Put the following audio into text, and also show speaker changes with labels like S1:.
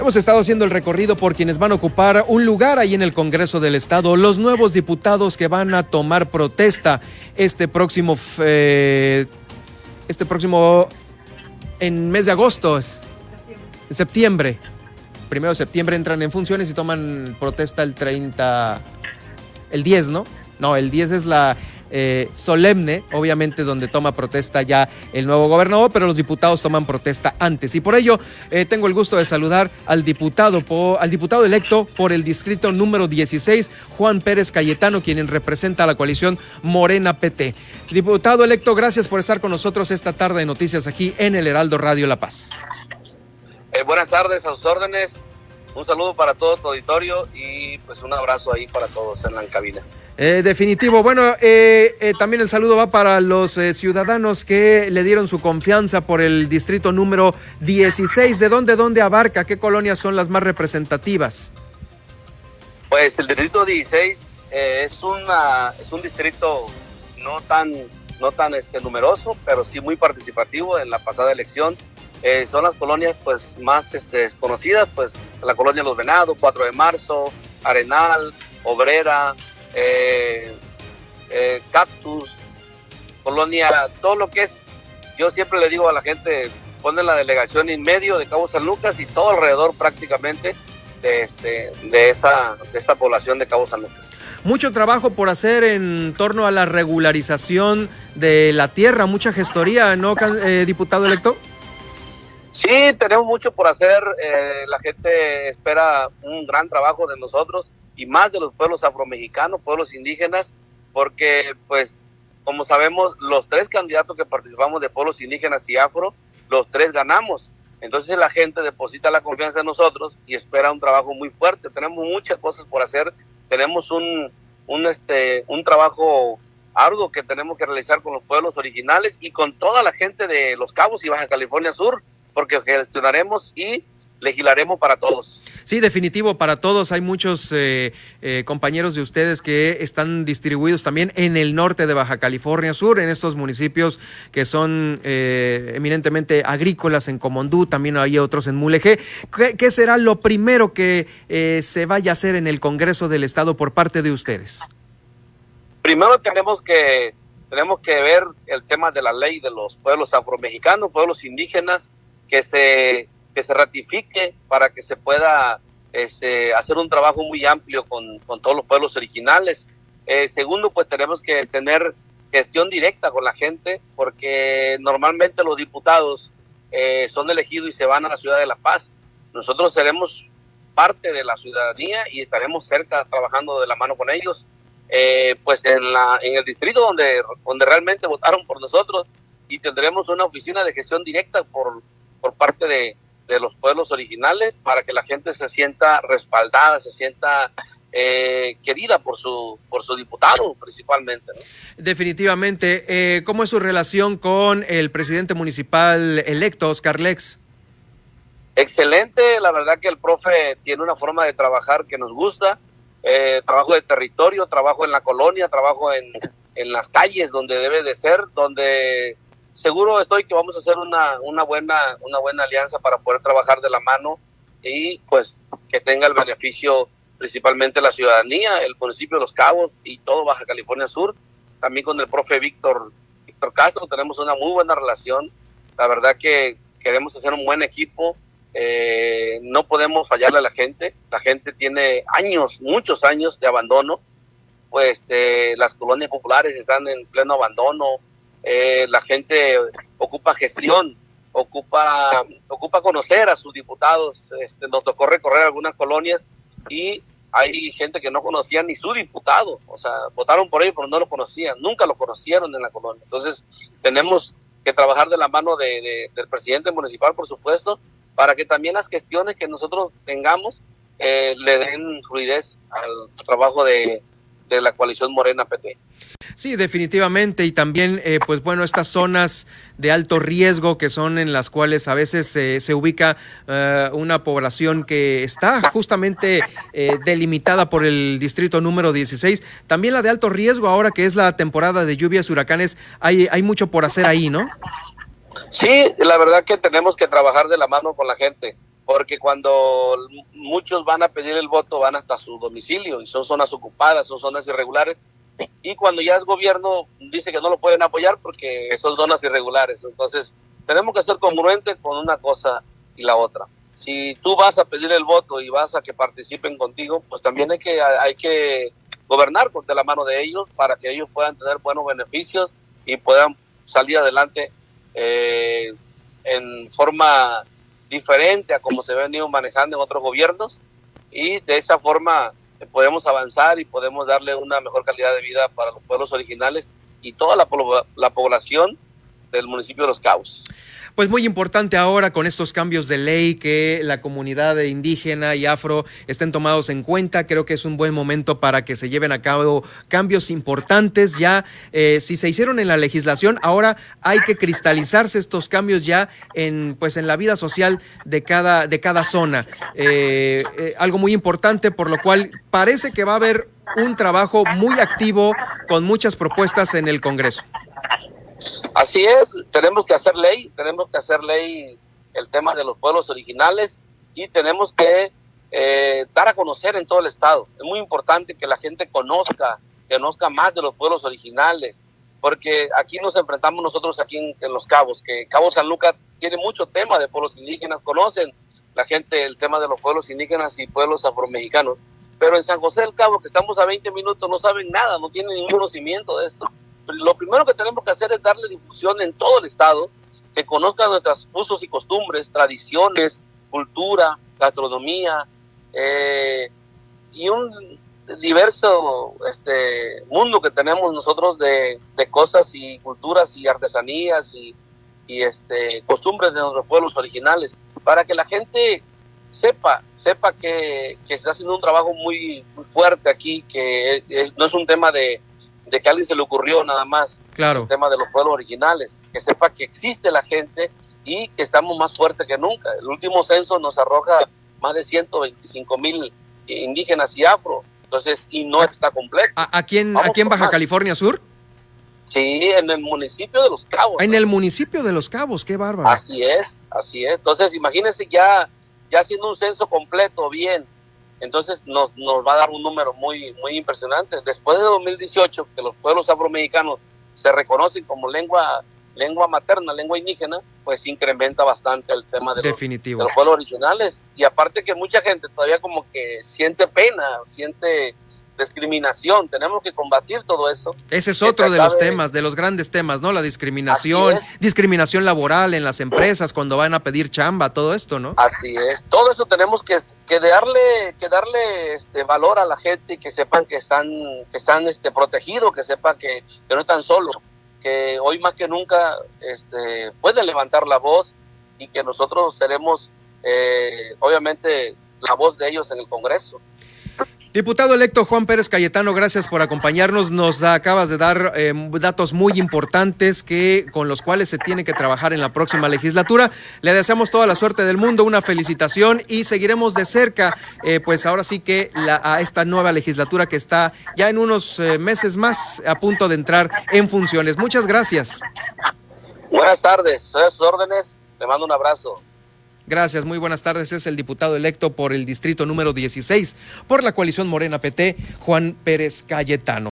S1: Hemos estado haciendo el recorrido por quienes van a ocupar un lugar ahí en el Congreso del Estado, los nuevos diputados que van a tomar protesta este próximo, eh, este próximo, en mes de agosto, en septiembre. Primero de septiembre entran en funciones y toman protesta el 30, el 10, ¿no? No, el 10 es la, eh, solemne, obviamente donde toma protesta ya el nuevo gobernador, pero los diputados toman protesta antes. Y por ello eh, tengo el gusto de saludar al diputado, al diputado electo por el distrito número 16, Juan Pérez Cayetano, quien representa a la coalición Morena PT. Diputado electo, gracias por estar con nosotros esta tarde de noticias aquí en el Heraldo Radio La Paz.
S2: Eh, buenas tardes, a sus órdenes. Un saludo para todo tu auditorio y pues un abrazo ahí para todos en la cabina.
S1: Eh, definitivo. Bueno, eh, eh, también el saludo va para los ciudadanos que le dieron su confianza por el distrito número 16. ¿De dónde, dónde abarca? ¿Qué colonias son las más representativas?
S2: Pues el distrito 16 es, una, es un distrito no tan, no tan este, numeroso, pero sí muy participativo en la pasada elección. Son las colonias pues más este, desconocidas, pues la colonia Los Venados, 4 de marzo, Arenal, Obrera, eh, eh, Cactus, Colonia, todo lo que es, yo siempre le digo a la gente, ponen la delegación en medio de Cabo San Lucas y todo alrededor prácticamente de, este, de, esa, de esta población de Cabo San Lucas.
S1: Mucho trabajo por hacer en torno a la regularización de la tierra, mucha gestoría, ¿no, eh, diputado electo?
S2: Sí, tenemos mucho por hacer. Eh, la gente espera un gran trabajo de nosotros y más de los pueblos afromexicanos, pueblos indígenas, porque pues como sabemos los tres candidatos que participamos de pueblos indígenas y afro, los tres ganamos. Entonces la gente deposita la confianza en nosotros y espera un trabajo muy fuerte. Tenemos muchas cosas por hacer, tenemos un, un, este, un trabajo arduo que tenemos que realizar con los pueblos originales y con toda la gente de Los Cabos y Baja California Sur, porque gestionaremos y legislaremos para todos.
S1: Sí, definitivo para todos. Hay muchos eh, eh, compañeros de ustedes que están distribuidos también en el norte de Baja California Sur, en estos municipios que son eh, eminentemente agrícolas, en Comondú, también hay otros en Mulegé. ¿Qué, será lo primero que se vaya a hacer en el Congreso del Estado por parte de ustedes?
S2: Primero tenemos que tenemos que ver el tema de la ley de los pueblos afromexicanos, pueblos indígenas, que se que se ratifique para que se pueda este, hacer un trabajo muy amplio con, todos los pueblos originales. Eh, segundo, pues tenemos que tener gestión directa con la gente, porque normalmente los diputados eh, son elegidos y se van a la ciudad de La Paz. Nosotros seremos parte de la ciudadanía y estaremos cerca trabajando de la mano con ellos. Eh, pues en, la, en el distrito donde, donde realmente votaron por nosotros y tendremos una oficina de gestión directa por, por parte de, de los pueblos originales para que la gente se sienta respaldada, se sienta eh, querida por su, por su diputado principalmente.
S1: Definitivamente. Eh, ¿Cómo es su relación con el presidente municipal electo, Oscar Lex?
S2: Excelente, la verdad que el profe tiene una forma de trabajar que nos gusta. Eh, trabajo de territorio, trabajo en la colonia, trabajo en, en las calles donde debe de ser, donde seguro estoy que vamos a hacer una, una, buena, una buena alianza para poder trabajar de la mano y pues que tenga el beneficio principalmente la ciudadanía, el municipio de Los Cabos y todo Baja California Sur. También con el profe Víctor, Víctor Castro tenemos una muy buena relación. La verdad que queremos hacer un buen equipo. Eh, no podemos fallarle a la gente. La gente tiene años, muchos años de abandono. Pues eh, las colonias populares están en pleno abandono eh, la gente ocupa gestión, ocupa, ocupa conocer a sus diputados. Este, nos tocó recorrer algunas colonias y hay gente que no conocía ni su diputado, o sea, votaron por ellos pero no lo conocían, nunca lo conocieron en la colonia. Entonces, tenemos que trabajar de la mano de, del presidente municipal, por supuesto, para que también las gestiones que nosotros tengamos eh, le den fluidez al trabajo de, de la coalición Morena PT.
S1: Sí, definitivamente. Y también, eh, pues bueno, estas zonas de alto riesgo que son en las cuales a veces se ubica eh, una población que está justamente eh, delimitada por el distrito número 16. También la de alto riesgo, ahora que es la temporada de lluvias, huracanes, hay, hay mucho por hacer ahí, ¿no?
S2: Sí, la verdad que tenemos que trabajar de la mano con la gente porque cuando muchos van a pedir el voto van hasta su domicilio y son zonas ocupadas, son zonas irregulares, y cuando ya es gobierno dice que no lo pueden apoyar porque son zonas irregulares. Entonces, tenemos que ser congruentes con una cosa y la otra. Si tú vas a pedir el voto y vas a que participen contigo, pues también hay que, hay que gobernar de la mano de ellos para que ellos puedan tener buenos beneficios y puedan salir adelante eh, en forma diferente a como se ha venido manejando en otros gobiernos y de esa forma podemos avanzar y podemos darle una mejor calidad de vida para los pueblos originales y toda la, la población del municipio de Los Cabos.
S1: Pues muy importante ahora con estos cambios de ley que la comunidad indígena y afro estén tomados en cuenta. Creo que es un buen momento para que se lleven a cabo cambios importantes. Ya, eh, si se hicieron en la legislación, ahora hay que cristalizarse estos cambios ya en, pues, en la vida social de cada, de cada zona. Eh, eh, algo muy importante, por lo cual parece que va a haber un trabajo muy activo con muchas propuestas en el Congreso.
S2: Así es, tenemos que hacer ley, tenemos que hacer ley el tema de los pueblos originales y tenemos que eh, dar a conocer en todo el estado. Es muy importante que la gente conozca, conozca más de los pueblos originales, porque aquí nos enfrentamos nosotros aquí en, Los Cabos, que Cabo San Lucas tiene mucho tema de pueblos indígenas, conocen la gente el tema de los pueblos indígenas y pueblos afromexicanos, pero en San José del Cabo, que estamos a 20 minutos, no saben nada, no tienen ningún conocimiento de esto lo primero que tenemos que hacer es darle difusión en todo el estado, que conozcan nuestros usos y costumbres, tradiciones, cultura, gastronomía eh, y un diverso este mundo que tenemos nosotros de, cosas y culturas y artesanías y, este costumbres de nuestros pueblos originales. Para que la gente sepa sepa que, se está haciendo un trabajo muy, fuerte aquí que no es un tema de, de que a alguien se le ocurrió nada más
S1: claro.
S2: el tema de los pueblos originales, que sepa que existe la gente y que estamos más fuertes que nunca. El último censo nos arroja más de 125 mil indígenas y afro, entonces, y no está completo.
S1: ¿Aquí en, aquí en Baja California Sur?
S2: Sí, en el municipio de Los Cabos.
S1: En el municipio de Los Cabos, qué bárbaro.
S2: Así es, así es. Entonces, imagínense ya, ya haciendo un censo completo, bien, entonces nos, nos va a dar un número muy, muy impresionante. Después de 2018, que los pueblos afromexicanos se reconocen como lengua lengua materna, lengua indígena, pues incrementa bastante el tema de,
S1: Definitivo.
S2: Los, de los pueblos originales. Y aparte que mucha gente todavía como que siente pena, siente discriminación, tenemos que combatir todo eso.
S1: Ese es otro de los temas, de los grandes temas, ¿no? La discriminación, discriminación laboral en las empresas cuando van a pedir chamba, todo esto, ¿no?
S2: Así es, todo eso tenemos que, que darle, que darle este valor a la gente y que sepan que están, que están este, protegidos, que sepan que, que no están solos, que hoy más que nunca este, pueden levantar la voz y que nosotros seremos, eh, obviamente, la voz de ellos en el Congreso.
S1: Diputado electo Juan Pérez Cayetano, gracias por acompañarnos. Nos acabas de dar eh, datos muy importantes que con los cuales se tiene que trabajar en la próxima legislatura. Le deseamos toda la suerte del mundo, una felicitación y seguiremos de cerca, eh, pues ahora sí que la, a esta nueva legislatura que está ya en unos eh, meses más a punto de entrar en funciones. Muchas gracias.
S2: Buenas tardes, soy a sus órdenes. Le mando un abrazo.
S1: Gracias, muy buenas tardes. Es el diputado electo por el distrito número 16 por la coalición Morena PT, Juan Pérez Cayetano.